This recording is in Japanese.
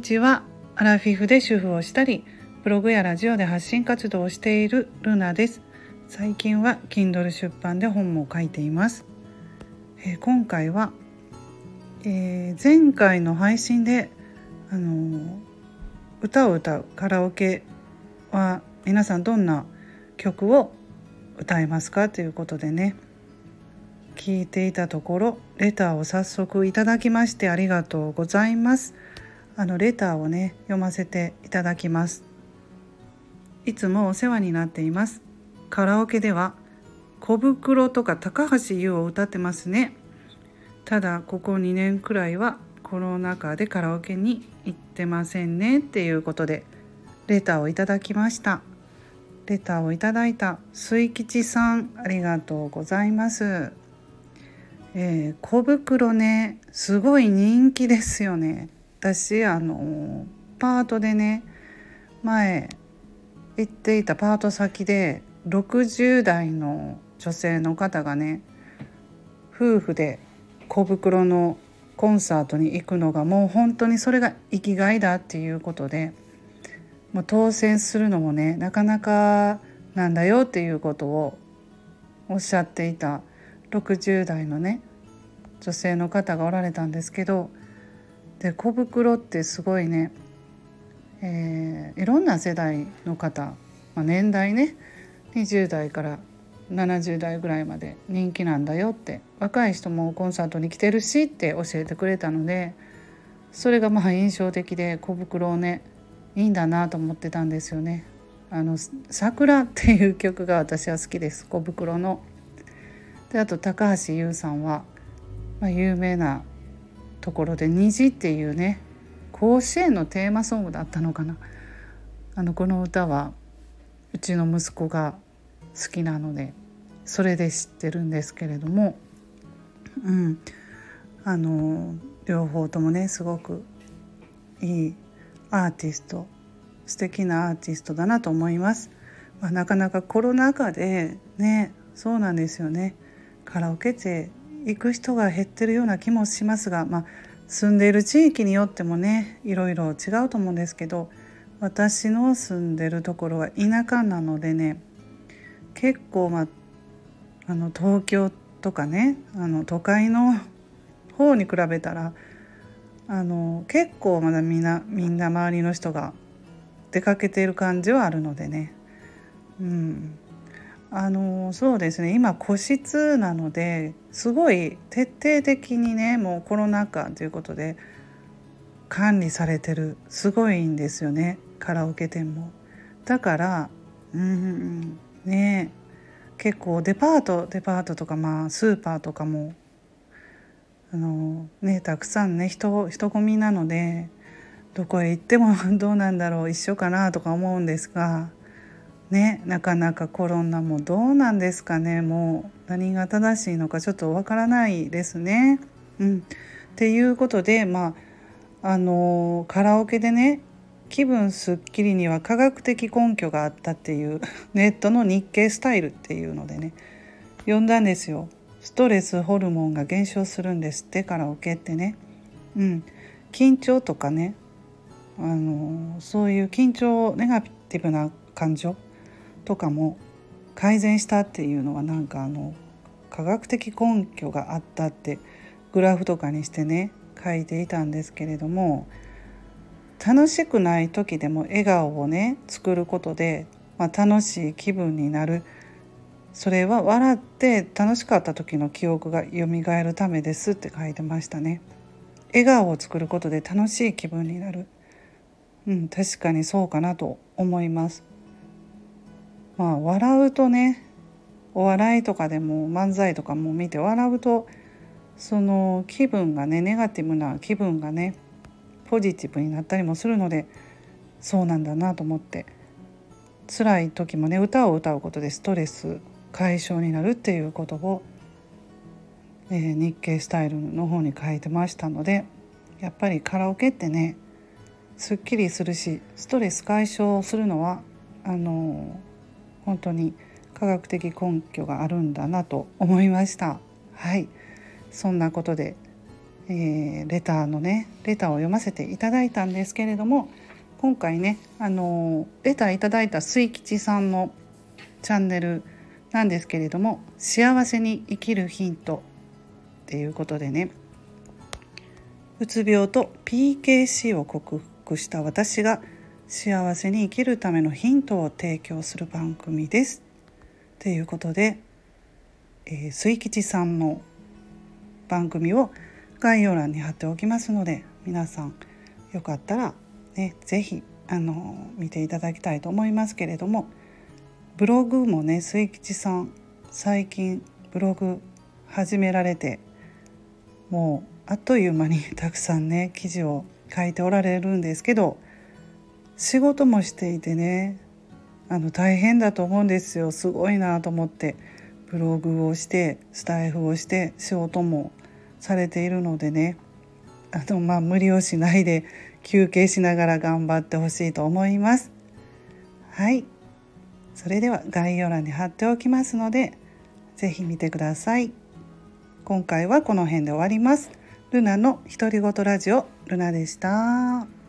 にちは。アラフィフで主婦をしたりブログやラジオで発信活動をしているルナです。最近は Kindle 出版で本も書いています、えー、今回は、えー、前回の配信であのー、歌を歌うカラオケは皆さんどんな曲を歌えますかということでね聞いていたところレターを早速いただきましてありがとうございます。あのレターをね読ませていただきます。いつもお世話になっています。カラオケでは小袋とか高橋優を歌ってますね。ただここ2年くらいはコロナ禍でカラオケに行ってませんね。っていうことでレターをいただきました。レターをいただいた水吉さんありがとうございます。えー、小袋ねすごい人気ですよね。私あのパートでね前行っていたパート先で60代の女性の方がね夫婦で小袋のコンサートに行くのがもう本当にそれが生きがいだっていうことでもう当選するのもねなかなかなんだよっていうことをおっしゃっていた60代のね女性の方がおられたんですけどで小袋ってすごいね、えー、いろんな世代の方、まあ、年代ね20代から70代ぐらいまで人気なんだよって若い人もコンサートに来てるしって教えてくれたのでそれがまあ印象的で小袋をねいいんだなと思ってたんですよね。あの「桜」っていう曲が私は好きです小袋の。であと高橋優さんは、まあ、有名なところで「虹」っていうね甲子園のテーマソングだったのかな。あのこの歌はうちの息子が好きなのでそれで知ってるんですけれどもうん。あの両方ともねすごくいいアーティスト素敵なアーティストだなと思います。まあ、なかなかコロナ禍でねそうなんですよね。カラオケって行く人が減ってるような気もしますが、まあ、住んでいる地域によってもねいろいろ違うと思うんですけど私の住んでるところは田舎なのでね結構、まあ、あの東京とかねあの都会の方に比べたらあの結構まだみんなみんな周りの人が出かけている感じはあるのでね。うん。あのそうですね。今個室なのですごい徹底的にねもうコロナ禍ということで管理されてるすごいんですよね。カラオケ店も。だからうんね。結構デパートデパートとかまあスーパーとかもあのねたくさんね人人混みなのでどこへ行ってもどうなんだろう一緒かなとか思うんですがねなかなかコロナもどうなんですかねもう何が正しいのかちょっとわからないですね。うん、っていうことでまああのカラオケでね気分すっきりには科学的根拠があったっていう ネットの日経スタイルっていうのでね読んだんですよ。ストレスホルモンが減少するんですってカラオケってね。うん、緊張とかねあのそういう緊張ネガティブな感情とかも改善したっていうのはなんかあの科学的根拠があったってグラフとかにしてね書いていたんですけれども楽しくない時でも笑顔をね作ることで、まあ、楽しい気分になるそれは笑って楽しかった時の記憶が蘇るためですって書いてましたね。笑顔を作ることで楽しい気分になる。うん、確かにそうかなと思います。まあ笑うとねお笑いとかでも漫才とかも見て笑うとその気分がねネガティブな気分がねポジティブになったりもするのでそうなんだなと思って辛い時もね歌を歌うことでストレス解消になるっていうことを、えー、日経スタイルの方に書いてましたのでやっぱりカラオケってねすっきりするしストレス解消するのはあの本当に科学的根拠があるんだなと思いました。はいそんなことで、えー、レターのねレターを読ませていただいたんですけれども今回ねあのレターいただいた水吉さんのチャンネルなんですけれども「幸せに生きるヒント」っていうことでねうつ病と PKC を克服した私が幸せに生きるためのヒントを提供する番組です。ということで、えー、水吉さんの番組を概要欄に貼っておきますので皆さんよかったらね是非あの見ていただきたいと思いますけれどもブログもね水吉さん最近ブログ始められてもうあっという間にたくさんね記事を書いておられるんですけど仕事もしていてねあの大変だと思うんですよすごいなと思ってブログをしてスタイフをして仕事もされているのでねあのまあ無理をしないで休憩しながら頑張ってほしいと思います。はいそれでは概要欄に貼っておきますので是非見てください。今回はこの辺で終わります。ルナの独り言ラジオルナでした。